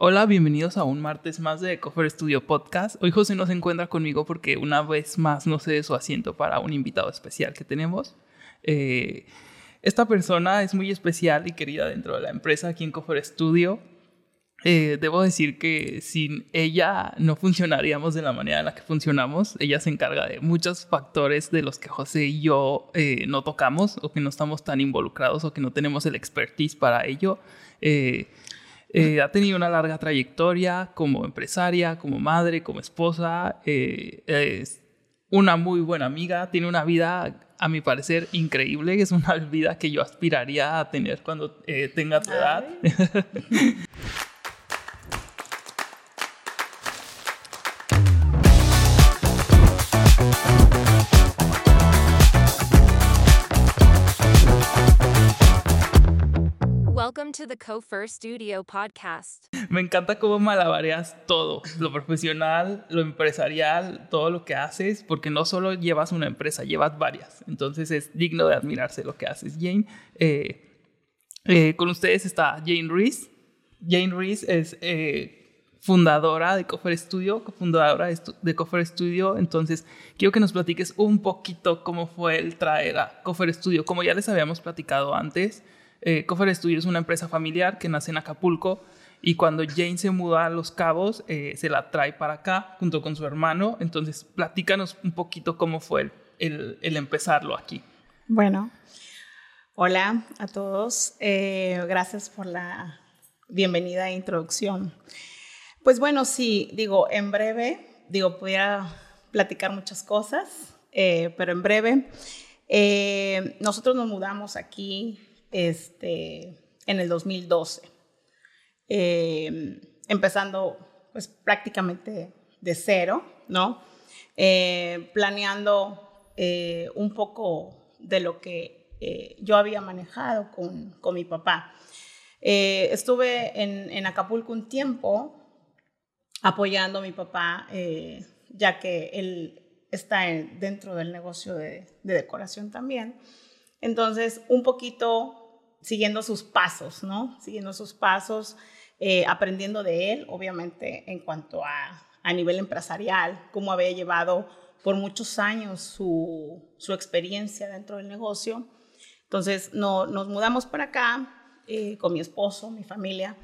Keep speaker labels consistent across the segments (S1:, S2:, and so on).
S1: Hola, bienvenidos a un martes más de Cofer Studio Podcast. Hoy José no se encuentra conmigo porque una vez más no cede su asiento para un invitado especial que tenemos. Eh, esta persona es muy especial y querida dentro de la empresa aquí en Cofer Studio. Eh, debo decir que sin ella no funcionaríamos de la manera en la que funcionamos. Ella se encarga de muchos factores de los que José y yo eh, no tocamos o que no estamos tan involucrados o que no tenemos el expertise para ello. Ha tenido una larga trayectoria como empresaria, como madre, como esposa. Eh, es una muy buena amiga. Tiene una vida, a mi parecer, increíble. Es una vida que yo aspiraría a tener cuando eh, tenga tu edad.
S2: to the Co-First Studio podcast.
S1: Me encanta cómo malabareas todo, lo profesional, lo empresarial, todo lo que haces, porque no solo llevas una empresa, llevas varias. Entonces es digno de admirarse lo que haces, Jane. Eh, eh, con ustedes está Jane Reese. Jane Reese es eh, fundadora de Cofer Studio, cofundadora de Cofer Studio. Entonces, quiero que nos platiques un poquito cómo fue el traer a Cofer Studio. Como ya les habíamos platicado antes, eh, Coffer Studio es una empresa familiar que nace en Acapulco y cuando Jane se muda a Los Cabos, eh, se la trae para acá junto con su hermano. Entonces, platícanos un poquito cómo fue el, empezarlo aquí.
S3: Bueno, hola a todos. Eh, gracias por la bienvenida e introducción. Pues bueno, sí, digo, en breve, digo, pudiera platicar muchas cosas, pero en breve, nosotros nos mudamos aquí este, en el 2012, eh, empezando pues prácticamente de cero, ¿no? Eh, planeando eh, un poco de lo que yo había manejado con, con mi papá. estuve en, Acapulco un tiempo apoyando a mi papá, ya que él está dentro del negocio de decoración también. Entonces, un poquito siguiendo sus pasos, ¿no? Siguiendo sus pasos, eh, aprendiendo de él, obviamente, en cuanto a, a nivel empresarial, cómo había llevado por muchos años su, su experiencia dentro del negocio. Entonces, no, nos mudamos para acá eh, con mi esposo, mi familia,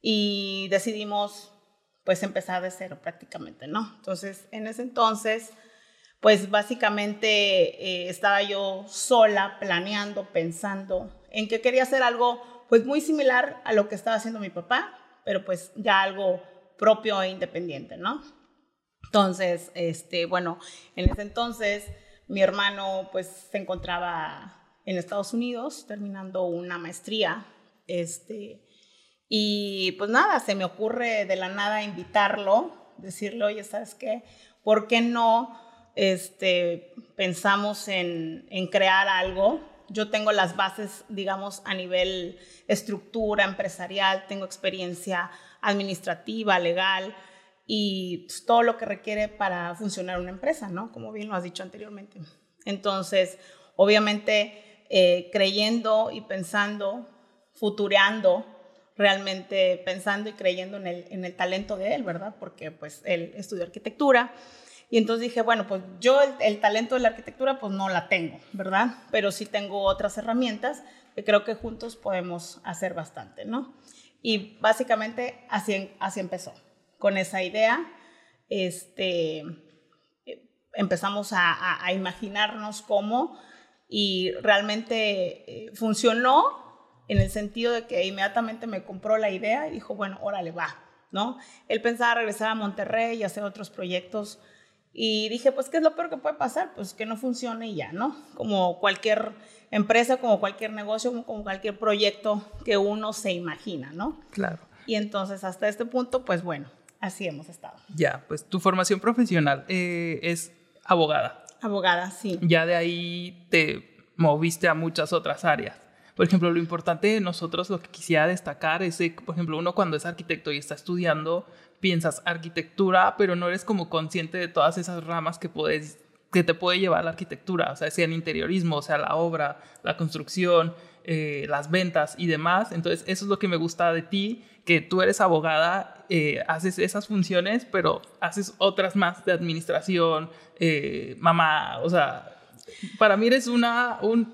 S3: y decidimos, pues, empezar de cero prácticamente, ¿no? Entonces, en ese entonces pues básicamente eh, estaba yo sola planeando, pensando en que quería hacer algo pues muy similar a lo que estaba haciendo mi papá, pero pues ya algo propio e independiente, ¿no? Entonces, este, bueno, en ese entonces mi hermano pues se encontraba en Estados Unidos terminando una maestría, este, y pues nada, se me ocurre de la nada invitarlo, decirle, oye, ¿sabes qué? ¿Por qué no? Este, pensamos en, crear algo. Yo tengo las bases, digamos, a nivel estructura empresarial, tengo experiencia administrativa, legal y pues, todo lo que requiere para funcionar una empresa, ¿no? Como bien lo has dicho anteriormente. Entonces, obviamente, eh, creyendo y pensando, futureando, realmente pensando y creyendo en el, en el talento de él, ¿verdad? Porque pues él estudió arquitectura, y entonces dije, bueno, pues yo el, talento de la arquitectura pues no la tengo, ¿verdad? Pero sí tengo otras herramientas que creo que juntos podemos hacer bastante, ¿no? Y básicamente así, así empezó. Con esa idea, este, empezamos a, a, imaginarnos cómo y realmente eh, funcionó en el sentido de que inmediatamente me compró la idea y dijo, bueno, órale, va, ¿no? Él pensaba regresar a Monterrey y hacer otros proyectos y dije, pues, ¿qué es lo peor que puede pasar? Pues que no funcione y ya, ¿no? Como cualquier empresa, como cualquier negocio, como cualquier proyecto que uno se imagina, ¿no?
S1: Claro.
S3: Y entonces, hasta este punto, pues bueno, así hemos estado.
S1: Ya, pues tu formación profesional eh, es abogada.
S3: Abogada, sí.
S1: Ya de ahí te moviste a muchas otras áreas. Por ejemplo, lo importante de nosotros, lo que quisiera destacar es, que, por ejemplo, uno cuando es arquitecto y está estudiando, piensas arquitectura, pero no eres como consciente de todas esas ramas que puedes que te puede llevar la arquitectura, o sea, sea el interiorismo, o sea, la obra, la construcción, eh, las ventas y demás. Entonces, eso es lo que me gusta de ti, que tú eres abogada, eh, haces esas funciones, pero haces otras más de administración, eh, mamá, o sea, para mí eres una, un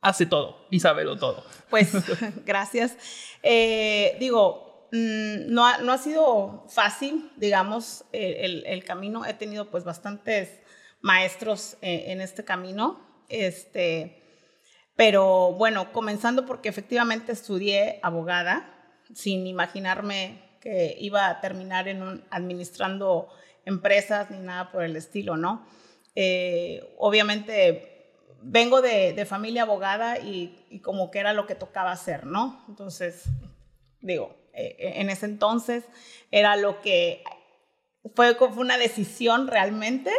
S1: hace todo y sabelo todo.
S3: Pues gracias. Eh, digo, mm, no ha, no ha, sido fácil, digamos, el, el, camino. He tenido pues bastantes maestros en este camino. Este, pero bueno, comenzando porque efectivamente estudié abogada, sin imaginarme que iba a terminar en un, administrando empresas ni nada por el estilo, ¿no? Eh, obviamente vengo de, de familia abogada y, como que era lo que tocaba hacer, ¿no? Entonces, digo, eh, en ese entonces era lo que fue, fue una decisión realmente,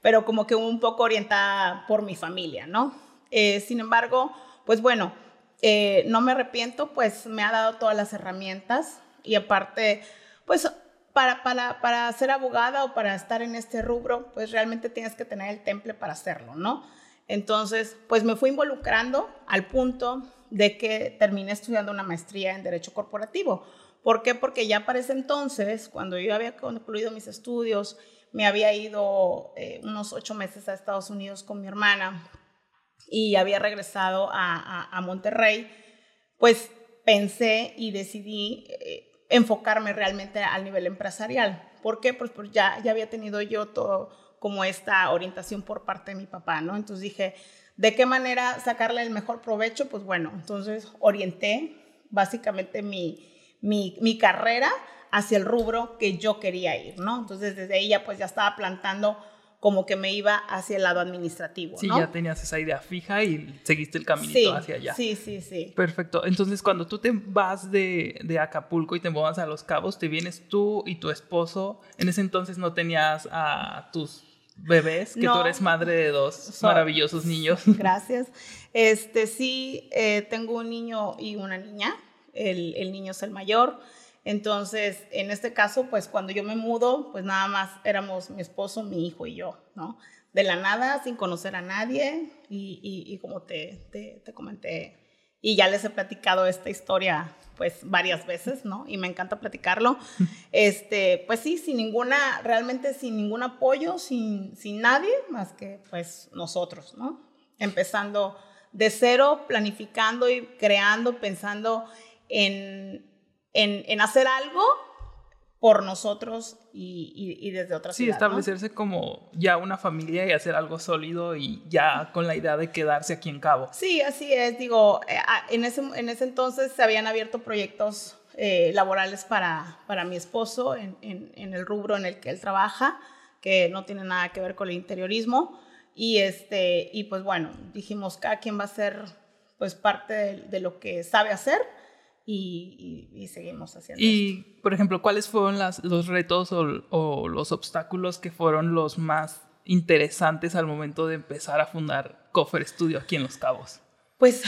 S3: pero como que un poco orientada por mi familia, ¿no? Eh, sin embargo, pues bueno, eh, no me arrepiento, pues me ha dado todas las herramientas y aparte, pues para, para, para, ser abogada o para estar en este rubro, pues realmente tienes que tener el temple para hacerlo, ¿no? Entonces, pues me fui involucrando al punto de que terminé estudiando una maestría en Derecho Corporativo. ¿Por qué? Porque ya para ese entonces, cuando yo había concluido mis estudios, me había ido eh, unos ocho meses a Estados Unidos con mi hermana y había regresado a, Monterrey, pues pensé y decidí eh, enfocarme realmente al nivel empresarial. ¿Por qué? Pues, pues ya, ya había tenido yo todo como esta orientación por parte de mi papá, ¿no? Entonces dije, ¿de qué manera sacarle el mejor provecho? Pues bueno, entonces orienté básicamente mi, mi, mi carrera hacia el rubro que yo quería ir, ¿no? Entonces desde ahí ya pues ya estaba plantando como que me iba hacia el lado administrativo.
S1: Sí, ya tenías esa idea fija y seguiste el caminito hacia allá.
S3: Sí, sí, sí.
S1: Perfecto. Entonces, cuando tú te vas de, de, Acapulco y te vas a Los Cabos, te vienes tú y tu esposo. En ese entonces no tenías a tus bebés, que tú eres madre de dos maravillosos niños.
S3: Gracias. Este, sí, eh, tengo un niño y una niña. El, el niño es el mayor. Entonces, en este caso, pues cuando yo me mudo, pues nada más éramos mi esposo, mi hijo y yo, ¿no? De la nada, sin conocer a nadie y, y, y como te, te, te, comenté, y ya les he platicado esta historia pues varias veces, ¿no? Y me encanta platicarlo. Este, pues sí, sin ninguna, realmente sin ningún apoyo, sin, sin nadie más que pues nosotros, ¿no? Empezando de cero, planificando y creando, pensando en, en, en hacer algo por nosotros y, y, y desde otras
S1: Sí, establecerse como ya una familia y hacer algo sólido y ya con la idea de quedarse aquí en Cabo.
S3: Sí, así es. Digo, eh, en ese, en ese entonces se habían abierto proyectos eh, laborales para, para mi esposo en, en, en, el rubro en el que él trabaja, que no tiene nada que ver con el interiorismo. Y, este, y pues bueno, dijimos, cada quien va a ser pues parte de, de lo que sabe hacer y, y, y, seguimos haciendo.
S1: Y, esto. por ejemplo, ¿cuáles fueron las, los retos o, o, los obstáculos que fueron los más interesantes al momento de empezar a fundar Coffer Studio aquí en Los Cabos?
S3: Pues,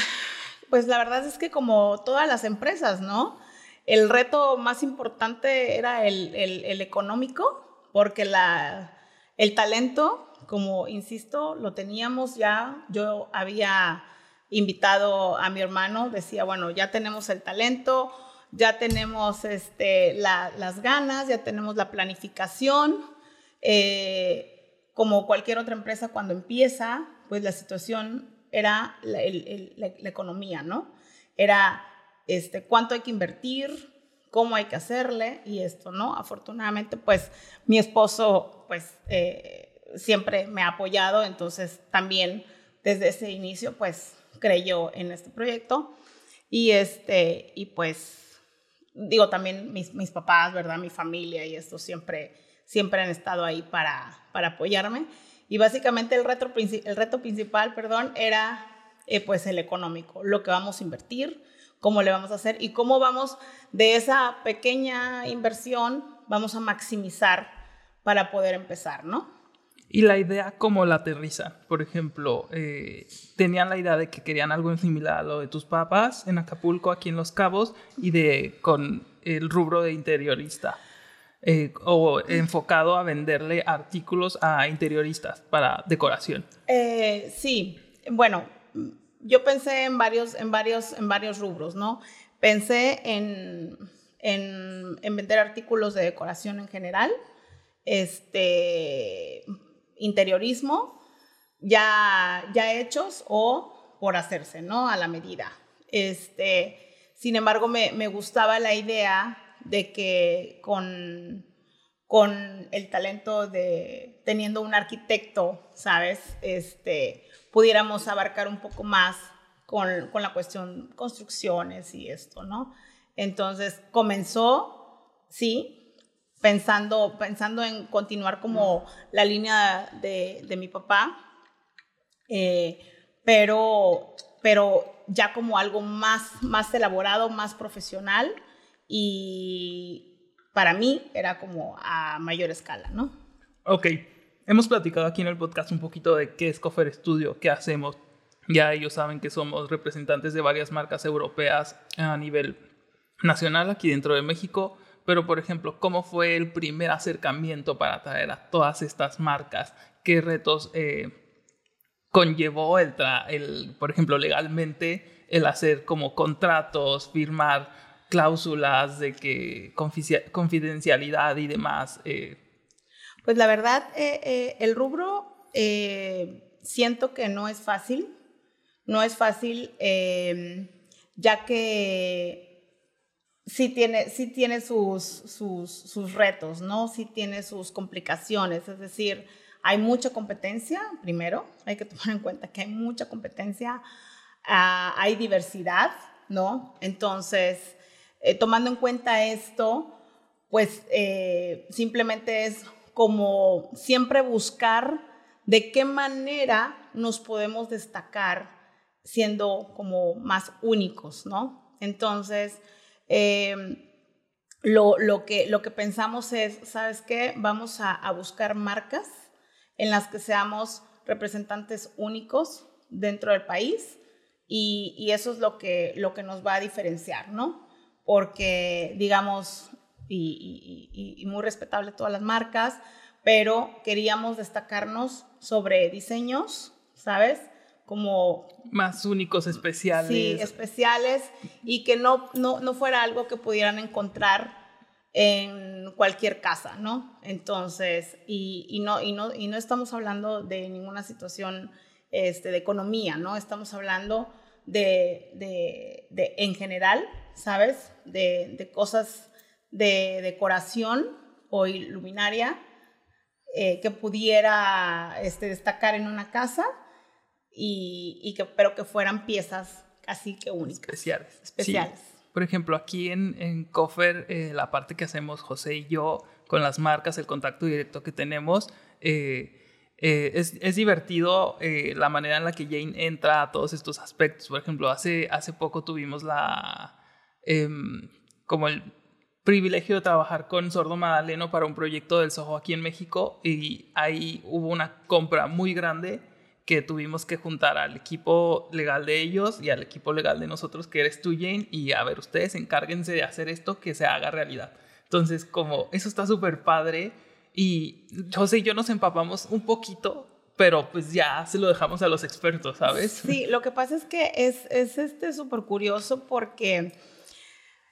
S3: pues la verdad es que como todas las empresas, ¿no? El reto más importante era el, el, el económico, porque la, el talento, como insisto, lo teníamos ya, yo había invitado a mi hermano, decía, bueno, ya tenemos el talento, ya tenemos este, la, las ganas, ya tenemos la planificación. Eh, como cualquier otra empresa, cuando empieza, pues la situación era la economía, ¿no? Era este, cuánto hay que invertir, cómo hay que hacerle y esto, ¿no? Afortunadamente, pues mi esposo, pues eh, siempre me ha apoyado, entonces también desde ese inicio, pues creyó en este proyecto. Y, este, y pues, digo, también mis, mis papás, ¿verdad? Mi familia y esto siempre, siempre han estado ahí para, para apoyarme. Y básicamente el reto, el reto principal, perdón, era eh, pues el económico, lo que vamos a invertir, cómo le vamos a hacer y cómo vamos de esa pequeña inversión, vamos a maximizar para poder empezar, ¿no?
S1: Y la idea, ¿cómo la aterriza? Por ejemplo, eh, tenían la idea de que querían algo similar a lo de tus papás en Acapulco, aquí en Los Cabos, y de con el rubro de interiorista. Eh, o enfocado a venderle artículos a interioristas para decoración.
S3: Eh, sí, bueno, yo pensé en varios, en varios, en varios rubros, ¿no? Pensé en, en, en vender artículos de decoración en general, este, interiorismo, ya, ya hechos o por hacerse, ¿no? A la medida. Este, sin embargo, me, me gustaba la idea de que con, con el talento de teniendo un arquitecto, ¿sabes? Este, pudiéramos abarcar un poco más con, con la cuestión construcciones y esto, ¿no? Entonces comenzó, sí, pensando, pensando en continuar como la línea de, de mi papá, eh, pero, pero ya como algo más, más elaborado, más profesional y para mí era como a mayor escala, ¿no?
S1: Ok, hemos platicado aquí en el podcast un poquito de qué es Cofer Studio, qué hacemos. Ya ellos saben que somos representantes de varias marcas europeas a nivel nacional aquí dentro de México, pero por ejemplo, ¿cómo fue el primer acercamiento para traer a todas estas marcas? ¿Qué retos eh, conllevó el, el, por ejemplo, legalmente el hacer como contratos, firmar cláusulas de que confidencialidad y demás? Eh?
S3: Pues la verdad, eh, el rubro siento que no es fácil, no es fácil, ya que sí tiene, sí tiene sus, sus, retos, ¿no? Sí tiene sus complicaciones, es decir, hay mucha competencia, primero, hay que tomar en cuenta que hay mucha competencia, uh, hay diversidad, ¿no? Entonces, eh, tomando en cuenta esto, pues eh, simplemente es como siempre buscar de qué manera nos podemos destacar siendo como más únicos, ¿no? Entonces, eh, lo, lo, que, lo que pensamos es, ¿sabes qué? Vamos a, buscar marcas en las que seamos representantes únicos dentro del país y, eso es lo que, lo que nos va a diferenciar, ¿no? Porque, digamos, y, y, muy respetable todas las marcas, pero queríamos destacarnos sobre diseños, ¿sabes? Como...
S1: Más únicos, especiales.
S3: Sí, especiales y que no, no, no fuera algo que pudieran encontrar en cualquier casa, ¿no? Entonces, y, y, no, y, no, y no estamos hablando de ninguna situación este, de economía, ¿no? Estamos hablando de, de, de en general, ¿sabes? De, de, cosas de decoración o iluminaria eh, que pudiera este, destacar en una casa, y, y, que, pero que fueran piezas casi que únicas.
S1: Especiales.
S3: Especiales.
S1: Sí. Por ejemplo, aquí en, en Coffer, eh, la parte que hacemos José y yo con las marcas, el contacto directo que tenemos, eh, eh, es, es, divertido eh, la manera en la que Jane entra a todos estos aspectos. Por ejemplo, hace, hace poco tuvimos la, eh, como el privilegio de trabajar con Sordo Madaleno para un proyecto del Soho aquí en México y ahí hubo una compra muy grande que tuvimos que juntar al equipo legal de ellos y al equipo legal de nosotros, que eres tú, Jane, y a ver, ustedes encárguense de hacer esto que se haga realidad. Entonces, como eso está súper padre y José y yo nos empapamos un poquito, pero pues ya se lo dejamos a los expertos, ¿sabes?
S3: Sí, lo que pasa es que es, es este súper curioso porque,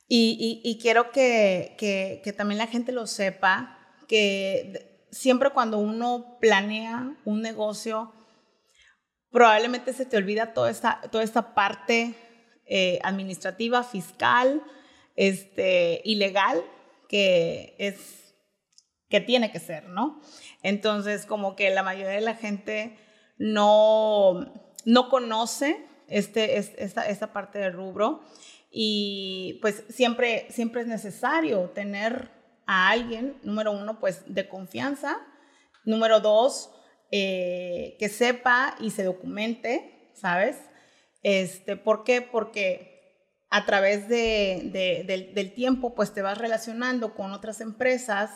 S3: y, y, y quiero que, que, que también la gente lo sepa, que siempre cuando uno planea un negocio, probablemente se te olvida toda esta, toda esta parte eh, administrativa, fiscal, este, ilegal, que es, que tiene que ser, ¿no? Entonces, como que la mayoría de la gente no, no conoce este, esta, esta parte del rubro y pues siempre, siempre es necesario tener a alguien, número uno, pues de confianza, número dos, eh, que sepa y se documente, ¿sabes? Este, ¿Por qué? Porque a través de, de, del, del, tiempo, pues te vas relacionando con otras empresas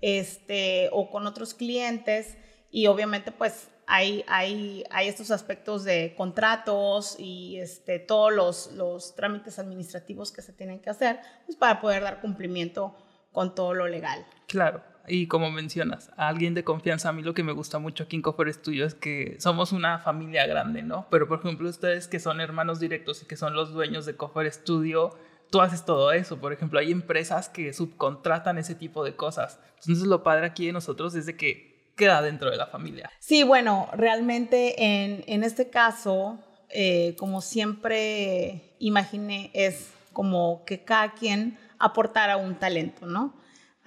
S3: este, o con otros clientes y obviamente pues hay, hay, hay estos aspectos de contratos y este, todos los, los trámites administrativos que se tienen que hacer pues, para poder dar cumplimiento con todo lo legal.
S1: Claro. Y como mencionas, a alguien de confianza, a mí lo que me gusta mucho aquí en Coffer Studio es que somos una familia grande, ¿no? Pero por ejemplo, ustedes que son hermanos directos y que son los dueños de Coffer Studio, tú haces todo eso. Por ejemplo, hay empresas que subcontratan ese tipo de cosas. Entonces, lo padre aquí de nosotros es de que queda dentro de la familia.
S3: Sí, bueno, realmente en, en este caso, eh, como siempre imaginé, es como que cada quien aportara un talento, ¿no?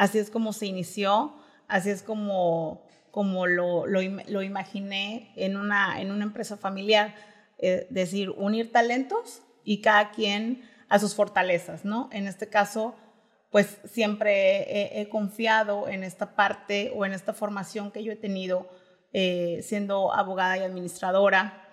S3: Así es como se inició, así es como, como lo, lo, imaginé en una, en una empresa familiar, es eh, decir, unir talentos y cada quien a sus fortalezas, ¿no? En este caso, pues siempre he, confiado en esta parte o en esta formación que yo he tenido eh, siendo abogada y administradora,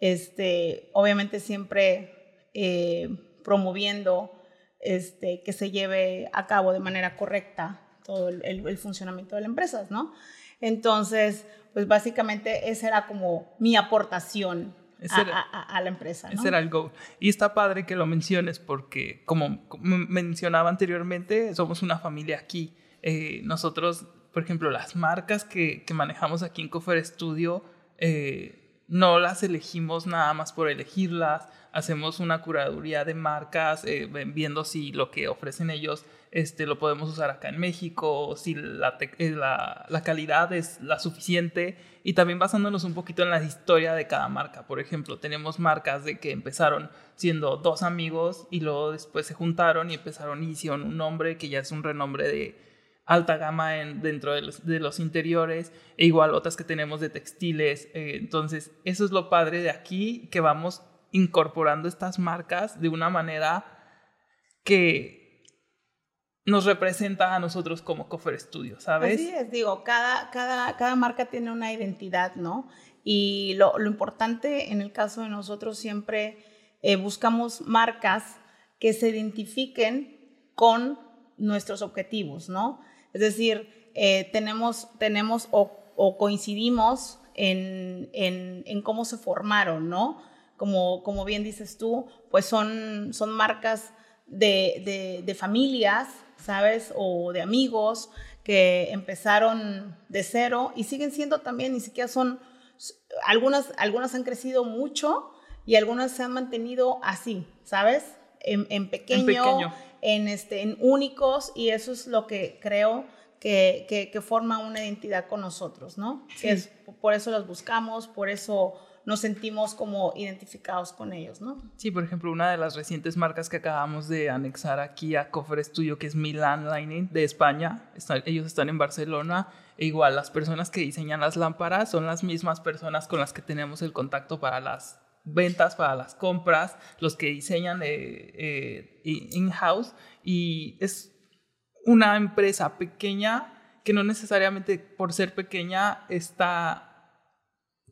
S3: este, obviamente siempre eh, promoviendo este, que se lleve a cabo de manera correcta todo el, el, funcionamiento de la empresa, ¿no? Entonces, pues básicamente esa era como mi aportación a, la empresa.
S1: Ese era el goal. Y está padre que lo menciones porque, como, mencionaba anteriormente, somos una familia aquí. Eh, nosotros, por ejemplo, las marcas que, que manejamos aquí en Cofer Studio, eh, no las elegimos nada más por elegirlas. Hacemos una curaduría de marcas, eh, viendo si lo que ofrecen ellos este, lo podemos usar acá en México, si la, la, la, calidad es la suficiente y también basándonos un poquito en la historia de cada marca. Por ejemplo, tenemos marcas de que empezaron siendo dos amigos y luego después se juntaron y empezaron y hicieron un nombre que ya es un renombre de alta gama en, dentro de los, de los, interiores e igual otras que tenemos de textiles. Eh, entonces, eso es lo padre de aquí, que vamos incorporando estas marcas de una manera que nos representa a nosotros como Cofer Studio, ¿sabes?
S3: Así es, digo, cada, cada, cada marca tiene una identidad, ¿no? Y lo, lo importante en el caso de nosotros siempre eh, buscamos marcas que se identifiquen con nuestros objetivos, ¿no? Es decir, eh, tenemos, tenemos o, coincidimos en, en, en, cómo se formaron, ¿no? Como, como bien dices tú, pues son, son marcas de, de, familias ¿sabes? O de amigos que empezaron de cero y siguen siendo también, ni siquiera son, algunas, algunas han crecido mucho y algunas se han mantenido así, ¿sabes? En, pequeño, en, este, en únicos y eso es lo que creo que, que, forma una identidad con nosotros, ¿no? es, por eso los buscamos, por eso nos sentimos como identificados con ellos, ¿no?
S1: Sí, por ejemplo, una de las recientes marcas que acabamos de anexar aquí a Cofre Studio, que es Milan Lining de España, ellos están en Barcelona, e igual las personas que diseñan las lámparas son las mismas personas con las que tenemos el contacto para las ventas, para las compras, los que diseñan eh, eh, in-house, y es una empresa pequeña que no necesariamente por ser pequeña está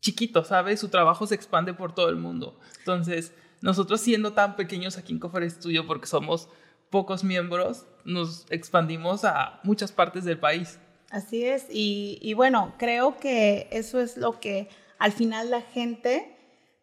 S1: chiquito, ¿sabes? Su trabajo se expande por todo el mundo. Entonces, nosotros siendo tan pequeños aquí en Cofre Studio, porque somos pocos miembros, nos expandimos a muchas partes del país.
S3: Así es, y bueno, creo que eso es lo que al final la gente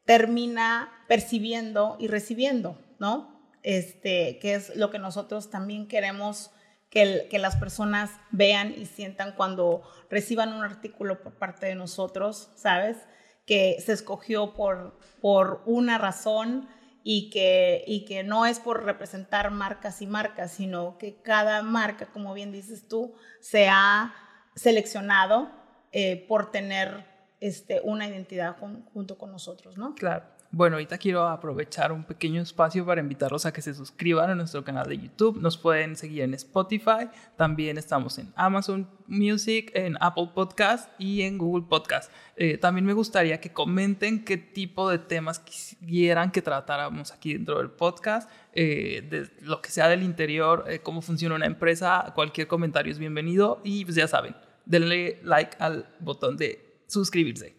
S3: termina percibiendo y recibiendo, ¿no? Este, que es lo que nosotros también queremos que, que, las personas vean y sientan cuando reciban un artículo por parte de nosotros, ¿sabes? Que se escogió por, por una razón y que, y que no es por representar marcas y marcas, sino que cada marca, como bien dices tú, se ha seleccionado eh, por tener este, una identidad junto con nosotros, ¿no?
S1: Claro. Bueno, ahorita quiero aprovechar un pequeño espacio para invitarlos a que se suscriban a nuestro canal de YouTube. Nos pueden seguir en Spotify. También estamos en Amazon Music, en Apple Podcast y en Google Podcast. Eh, también me gustaría que comenten qué tipo de temas quisieran que tratáramos aquí dentro del podcast. Eh, de lo que sea del interior, eh, cómo funciona una empresa. Cualquier comentario es bienvenido. Y pues ya saben, denle like al botón de suscribirse.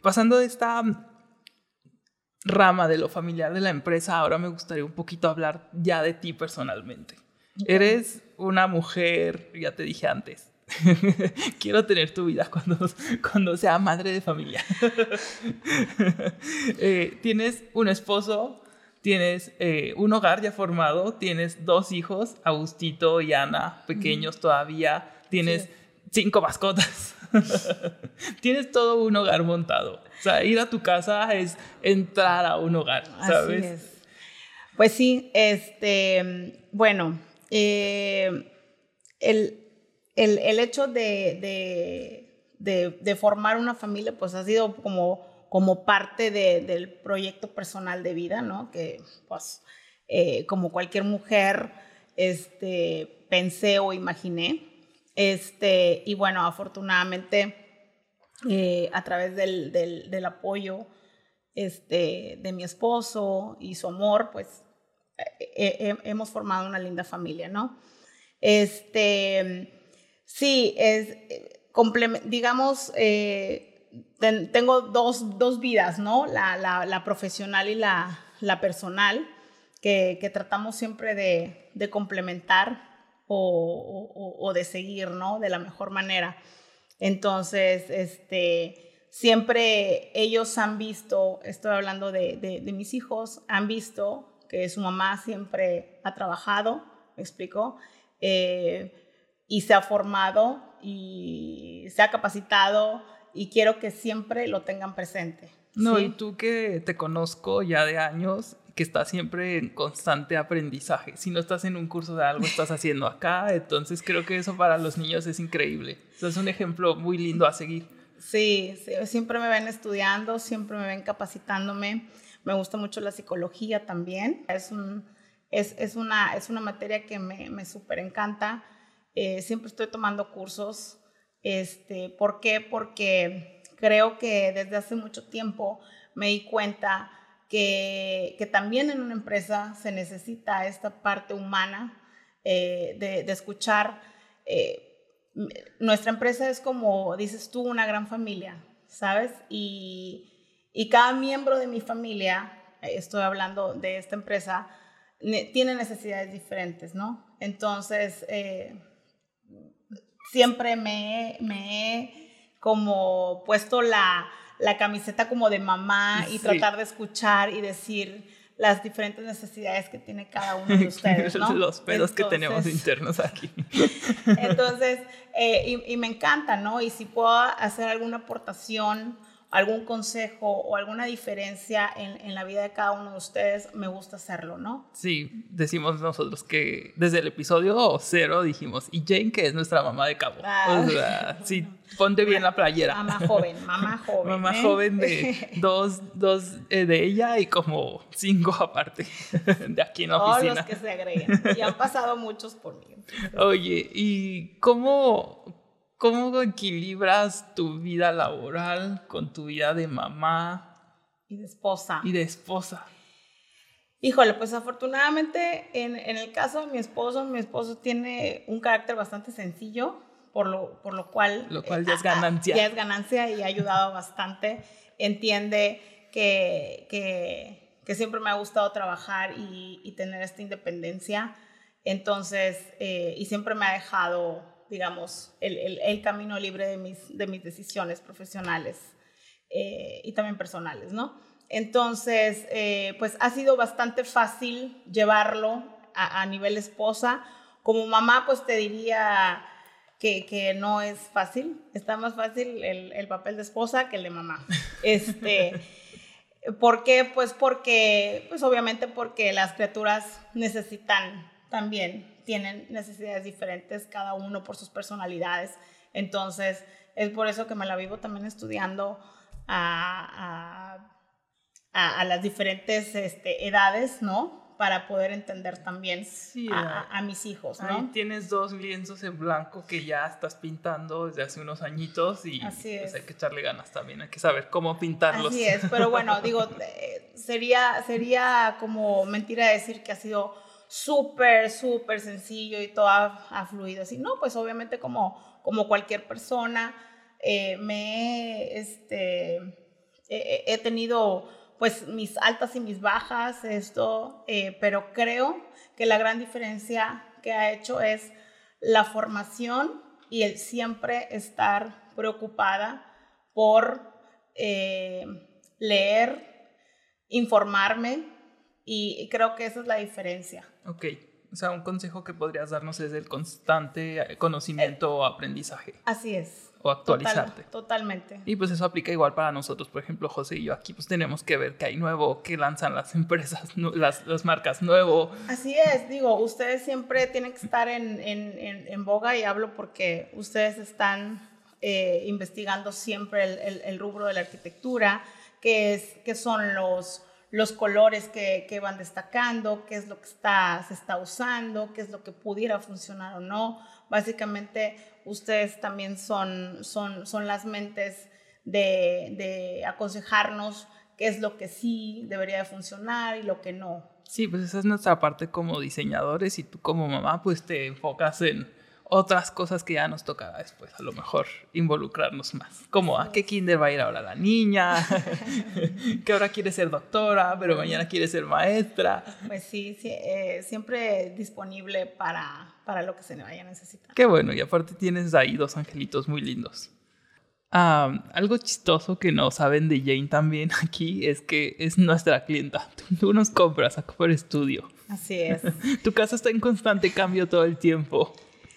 S1: pasando de esta rama de lo familiar de la empresa, ahora me gustaría un poquito hablar ya de ti personalmente. Eres una mujer, ya te dije antes, quiero tener tu vida cuando, cuando sea madre de familia. Eh, tienes un esposo, tienes eh, un hogar ya formado, tienes dos hijos, Agustito y Ana, pequeños todavía, tienes cinco mascotas. Tienes todo un hogar montado. O sea, ir a tu casa es entrar a un hogar, ¿sabes?
S3: Pues sí, este, bueno, eh, el, el, el, hecho de, de, de, de, formar una familia, pues ha sido como, como parte del proyecto personal de vida, ¿no? Que, pues, eh, como cualquier mujer, este, pensé o imaginé. Este, y bueno, afortunadamente, eh, a través del, del, apoyo este, de mi esposo y su amor, pues hemos formado una linda familia, ¿no? Este, sí, es, digamos, eh, tengo dos, dos, vidas, ¿no? La, la, profesional y la, la personal, que, tratamos siempre de complementar o, o, o, de seguir, ¿no? De la mejor manera. Entonces, este, siempre ellos han visto, estoy hablando de, de, de mis hijos, han visto que su mamá siempre ha trabajado, me explico, eh, y se ha formado y se ha capacitado y quiero que siempre lo tengan presente.
S1: No, y tú que te conozco ya de años, que estás siempre en constante aprendizaje. Si no estás en un curso de algo, estás haciendo acá. Entonces creo que eso para los niños es increíble. Eso es un ejemplo muy lindo a seguir.
S3: Sí, siempre me ven estudiando, siempre me ven capacitándome. Me gusta mucho la psicología también. Es, una, es una materia que me, me súper encanta. Eh, siempre estoy tomando cursos. Este, ¿Por qué? Porque creo que desde hace mucho tiempo me di cuenta que, que también en una empresa se necesita esta parte humana eh, de, de, escuchar. Eh, nuestra empresa es como, dices tú, una gran familia, ¿sabes? Y, y cada miembro de mi familia, eh, estoy hablando de esta empresa, tiene necesidades diferentes, ¿no? Entonces, siempre me, me, he como puesto la, la, camiseta como de mamá y tratar de escuchar y decir las diferentes necesidades que tiene cada uno de ustedes, ¿no?
S1: Los pedos que tenemos internos aquí.
S3: Entonces, eh, y, y, me encanta, ¿no? Y si puedo hacer alguna aportación algún consejo o alguna diferencia en, en, la vida de cada uno de ustedes, me gusta hacerlo, ¿no?
S1: Sí, decimos nosotros que desde el episodio cero dijimos, y Jane que es nuestra mamá de cabo. Ah. O sea, sí, ponte bien la playera.
S3: Mamá joven, mamá joven.
S1: mamá
S3: ¿eh?
S1: joven de dos, dos eh, de ella y como cinco aparte de aquí en la
S3: Todos
S1: oficina.
S3: los que se agreguen. Y han pasado muchos por mí.
S1: Oye, ¿y cómo ¿Cómo equilibras tu vida laboral con tu vida de mamá?
S3: Y de esposa.
S1: Y de esposa.
S3: Híjole, pues afortunadamente en, en, el caso de mi esposo, mi esposo tiene un carácter bastante sencillo, por lo, por lo cual...
S1: Lo cual ya es ganancia.
S3: Ya es ganancia y ha ayudado bastante. Entiende que, que, que siempre me ha gustado trabajar y, y tener esta independencia. Entonces, eh, y siempre me ha dejado digamos, el, el, el, camino libre de mis, de mis decisiones profesionales eh, y también personales, ¿no? Entonces, eh, pues ha sido bastante fácil llevarlo a, a, nivel esposa. Como mamá, pues te diría que, que no es fácil. Está más fácil el, el, papel de esposa que el de mamá. Este, ¿Por qué? Pues porque, pues obviamente porque las criaturas necesitan también tienen necesidades diferentes, cada uno por sus personalidades. Entonces, es por eso que me la vivo también estudiando a, a, a las diferentes este, edades, ¿no? Para poder entender también
S1: sí,
S3: a, a, mis hijos, ¿no?
S1: Ahí tienes dos lienzos en blanco que ya estás pintando desde hace unos añitos y pues, hay que echarle ganas también, hay que saber cómo pintarlos.
S3: Así es, pero bueno, digo, eh, sería, sería como mentira decir que ha sido súper, súper sencillo y todo ha, ha, fluido así. No, pues obviamente como, como cualquier persona, eh, me este, he, tenido pues mis altas y mis bajas, esto, eh, pero creo que la gran diferencia que ha hecho es la formación y el siempre estar preocupada por eh, leer, informarme, y creo que esa es la diferencia.
S1: Ok, O sea, un consejo que podrías darnos es el constante conocimiento o aprendizaje.
S3: Así es.
S1: O actualizarte.
S3: Total- totalmente.
S1: Y pues eso aplica igual para nosotros. Por ejemplo, José y yo aquí pues tenemos que ver qué hay nuevo, qué lanzan las empresas, las, las marcas nuevo.
S3: Así es, digo, ustedes siempre tienen que estar en, en- en- en boga y hablo porque ustedes están eh, investigando siempre el, el- el rubro de la arquitectura, qué, es, qué son los, los colores que, que van destacando, qué es lo que está, se está usando, qué es lo que pudiera funcionar o no. Básicamente, ustedes también son, son, son las mentes de, de aconsejarnos qué es lo que sí debería de funcionar y lo que no.
S1: Sí, pues esa es nuestra parte como diseñadores y tú como mamá pues te enfocas en otras cosas que ya nos tocará después, a lo mejor involucrarnos más. Como a qué kinder va a ir ahora la niña, que ahora quiere ser doctora, pero mañana quiere ser maestra.
S3: Pues sí, sí, eh, siempre disponible para, para lo que se le vaya a necesitar.
S1: Qué bueno, y aparte tienes ahí dos angelitos muy lindos. Ah, algo chistoso que no saben de Jane también aquí es que es nuestra clienta. Tú, tú nos compras a Cover Studio.
S3: Así es.
S1: Tu casa está en constante cambio todo el tiempo.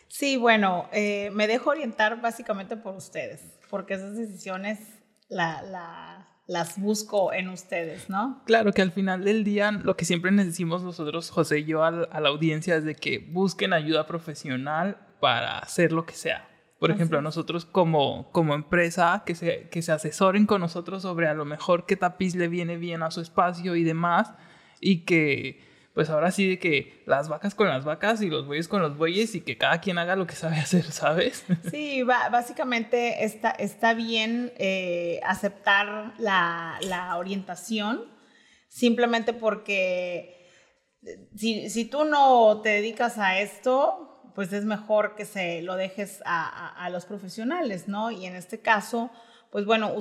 S3: Sí, bueno, eh, me dejo orientar básicamente por ustedes, porque esas decisiones la- la- las busco en ustedes, ¿no?
S1: Claro que al final del día lo que siempre les decimos nosotros, José y yo, a, la audiencia es de que busquen ayuda profesional para hacer lo que sea. Por
S3: Así
S1: ejemplo,
S3: es.
S1: nosotros como, como empresa, que se, que se asesoren con nosotros sobre a lo mejor qué tapiz le viene bien a su espacio y demás. Y que, pues ahora sí, de que las vacas con las vacas y los bueyes con los bueyes y que cada quien haga lo que sabe hacer, ¿sabes?
S3: Sí, básicamente está, está bien eh, aceptar la, la orientación, simplemente porque si, si tú no te dedicas a esto, pues es mejor que se lo dejes a, a- a los profesionales, ¿no? Y en este caso, pues bueno,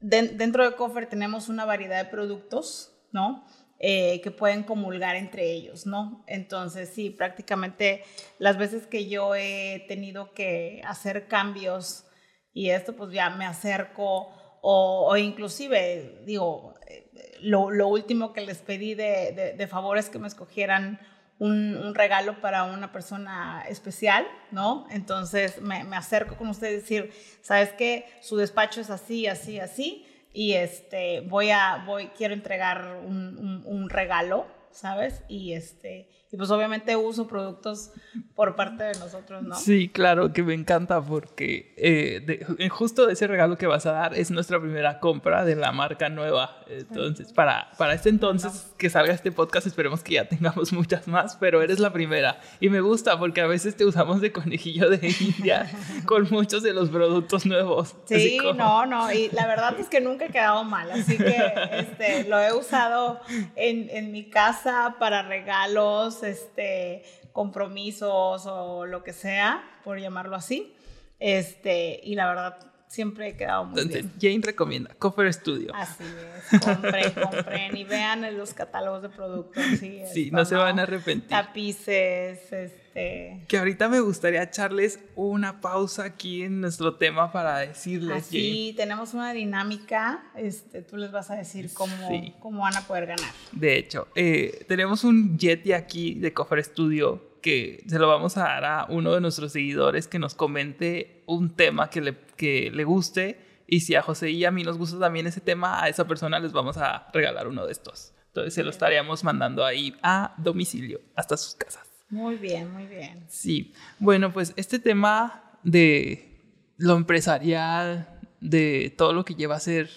S3: dentro de Coffer tenemos una variedad de productos, ¿no? Eh, que pueden comulgar entre ellos, ¿no? Entonces, sí, prácticamente las veces que yo he tenido que hacer cambios y esto, pues ya me acerco o, o inclusive, digo, eh, lo, último que les pedí de, de, favor es que me escogieran un, regalo para una persona especial, ¿no? Entonces me, acerco con ustedes y decir, ¿sabes qué? Su despacho es así, así, así, y este, voy a, voy, quiero entregar un, un, un regalo, ¿sabes? Y este, y pues obviamente uso productos por parte de nosotros, ¿no?
S1: Sí, claro, que me encanta porque eh, de, justo ese regalo que vas a dar es nuestra primera compra de la marca nueva. Entonces, para, para este entonces que salga este podcast, esperemos que ya tengamos muchas más, pero eres la primera. Y me gusta porque a veces te usamos de conejillo de India con muchos de los productos nuevos.
S3: Sí, como... no, no, y la verdad es que nunca he quedado mal, así que este, lo he usado en, en mi casa para regalos, este, compromisos o lo que sea, por llamarlo así. Este, y la verdad, siempre he quedado muy
S1: Entonces,
S3: bien.
S1: Jane recomienda Coffer Studio.
S3: Así es, compren, compren y vean en los catálogos de productos. Sí,
S1: sí no se van a arrepentir.
S3: Tapices, este...
S1: Que ahorita me gustaría echarles una pausa aquí en nuestro tema para decirles,
S3: Jane. tenemos una dinámica, este, tú les vas a decir cómo, sí. cómo van a poder ganar.
S1: De hecho, eh, tenemos un Yeti aquí de Coffer Studio que se lo vamos a dar a uno de nuestros seguidores que nos comente un tema que le, que le guste. Y si a José y a mí nos gusta también ese tema, a esa persona les vamos a regalar uno de estos. Entonces se lo estaríamos mandando ahí a domicilio, hasta sus casas.
S3: Muy bien, muy bien.
S1: Sí, bueno, pues este tema de lo empresarial, de todo lo que lleva a ser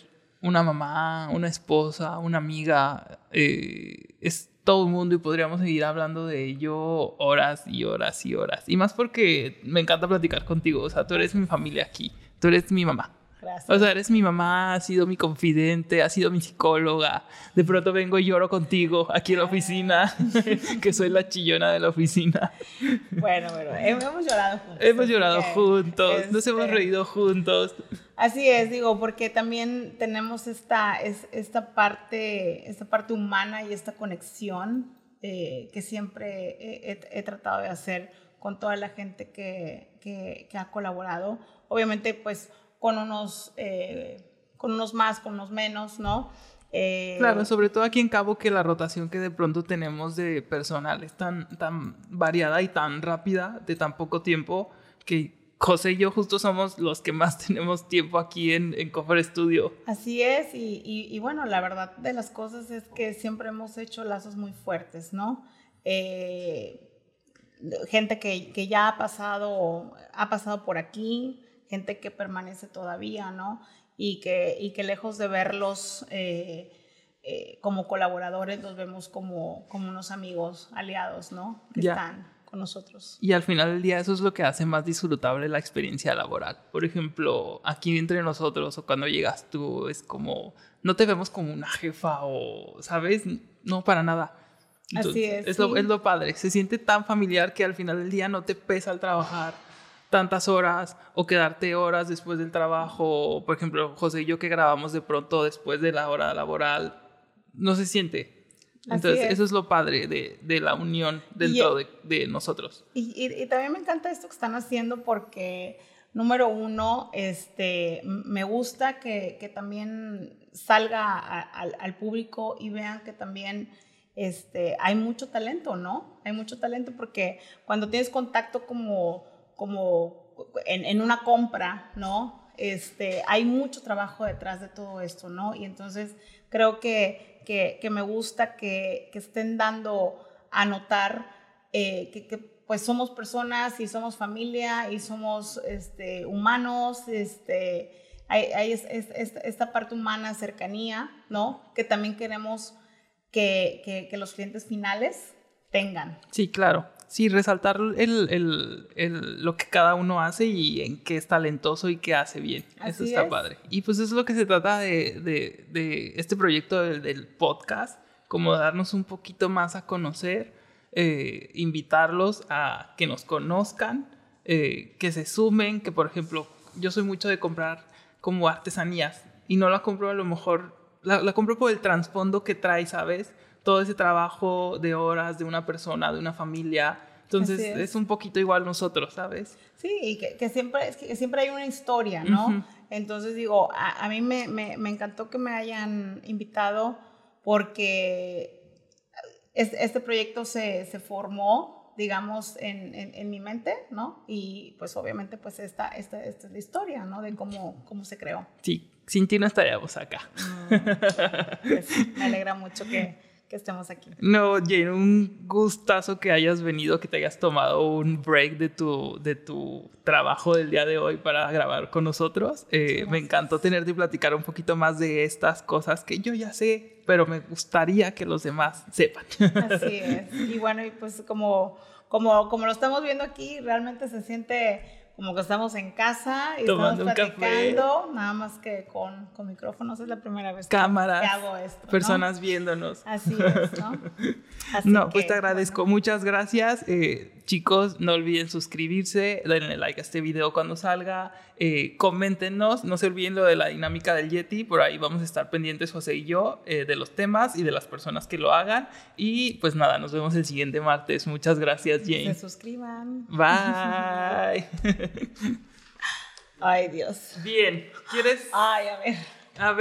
S1: una mamá, una esposa, una amiga, eh, es todo el mundo y podríamos seguir hablando de ello horas y horas y horas. Y más porque me encanta platicar contigo. O sea, tú eres mi familia aquí. Tú eres mi mamá.
S3: Gracias.
S1: O sea, eres mi mamá, has sido mi confidente, has sido mi psicóloga. De pronto vengo y lloro contigo aquí en la oficina, que soy la chillona de la oficina.
S3: Bueno, bueno, hemos llorado juntos.
S1: Hemos llorado juntos, este... nos hemos reído juntos.
S3: Así es, digo, porque también tenemos esta, es, esta, parte, esta parte humana y esta conexión eh, que siempre he, he, he, tratado de hacer con toda la gente que, que, que ha colaborado. Obviamente, pues con unos, eh, con unos más, con unos menos, ¿no? Eh,
S1: Claro, sobre todo aquí en Cabo que la rotación que de pronto tenemos de personal es tan, tan variada y tan rápida de tan poco tiempo que José y yo justo somos los que más tenemos tiempo aquí en, en Cofer Studio.
S3: Así es, y, y- y bueno, la verdad de las cosas es que siempre hemos hecho lazos muy fuertes, ¿no? Eh, gente que, que ya ha pasado, ha pasado por aquí, gente que permanece todavía, ¿no? Y que, y que lejos de verlos eh, eh, como colaboradores, los vemos como, como unos amigos, aliados, ¿no? Que están con nosotros.
S1: Y al final del día eso es lo que hace más disfrutable la experiencia laboral. Por ejemplo, aquí entre nosotros o cuando llegas tú es como, no te vemos como una jefa o, ¿sabes? No, para nada.
S3: Así es,
S1: lo,
S3: sí.
S1: es lo padre. Se siente tan familiar que al final del día no te pesa el trabajar tantas horas o quedarte horas después del trabajo. Por ejemplo, José y yo que grabamos de pronto después de la hora laboral, no se siente. Entonces,
S3: es.
S1: eso es lo padre de, de la unión dentro de, de nosotros.
S3: Y, y- y también me encanta esto que están haciendo porque, número uno, este, me gusta que, que también salga a- al, al público y vean que también este, hay mucho talento, ¿no? Hay mucho talento porque cuando tienes contacto como, como en, una compra, ¿no? Este, hay mucho trabajo detrás de todo esto, ¿no? Y entonces creo que, que, me gusta que, estén dando a notar eh, que, pues somos personas y somos familia y somos este, humanos, hay, hay es- es- es- esta parte humana, cercanía, ¿no? Que también queremos que, que- que los clientes finales tengan.
S1: Sí, claro. Sí, resaltar el, el- el- lo que cada uno hace y en qué es talentoso y qué hace bien. Eso está
S3: es.
S1: padre. Y pues es lo que se trata de, de- de este proyecto del, del podcast, como darnos un poquito más a conocer, eh, invitarlos a que nos conozcan, eh, que se sumen, que por ejemplo, yo soy mucho de comprar como artesanías y no la compro a lo mejor, la, la compro por el trasfondo que trae, ¿sabes? Todo ese trabajo de horas de una persona, de una familia. Entonces es.
S3: es.
S1: un poquito igual nosotros, ¿sabes?
S3: Sí, y que, que siempre, es que siempre hay una historia, ¿no?
S1: Ujú.
S3: Entonces digo, a, a mí me, me- me encantó que me hayan invitado porque es- este proyecto se, se formó, digamos, en, en- en mi mente, ¿no? Y pues obviamente pues esta, esta, esta es la historia, ¿no? De cómo, cómo se creó.
S1: Sí, sin ti no estaríamos acá.
S3: Pues, me alegra mucho que, que estemos aquí.
S1: No, Jane, un gustazo que hayas venido, que te hayas tomado un break de tu, de tu trabajo del día de hoy para grabar con nosotros. Eh, me encantó tenerte y platicar un poquito más de estas cosas que yo ya sé, pero me gustaría que los demás sepan.
S3: Así es. Y bueno, y pues como, como, como lo estamos viendo aquí, realmente se siente como que estamos en casa y
S1: Tomando un
S3: estamos
S1: café.
S3: platicando, nada más que con, con micrófonos. Es la primera vez que-
S1: Cámaras,
S3: que hago esto. ¿no?
S1: personas viéndonos.
S3: Así es, ¿no? Así
S1: No,
S3: que,
S1: pues te agradezco, muchas gracias. Eh, chicos, no olviden suscribirse, denle like a este video cuando salga, eh, coméntenos, no se olviden lo de la dinámica del Yeti, por ahí vamos a estar pendientes José y yo eh, de los temas y de las personas que lo hagan. Y pues nada, nos vemos el siguiente martes. Muchas gracias,
S3: Se
S1: Jane.
S3: suscriban.
S1: Bye.
S3: Ay, Dios.
S1: Bien, ¿quieres?
S3: Ay, a ver.
S1: A ver.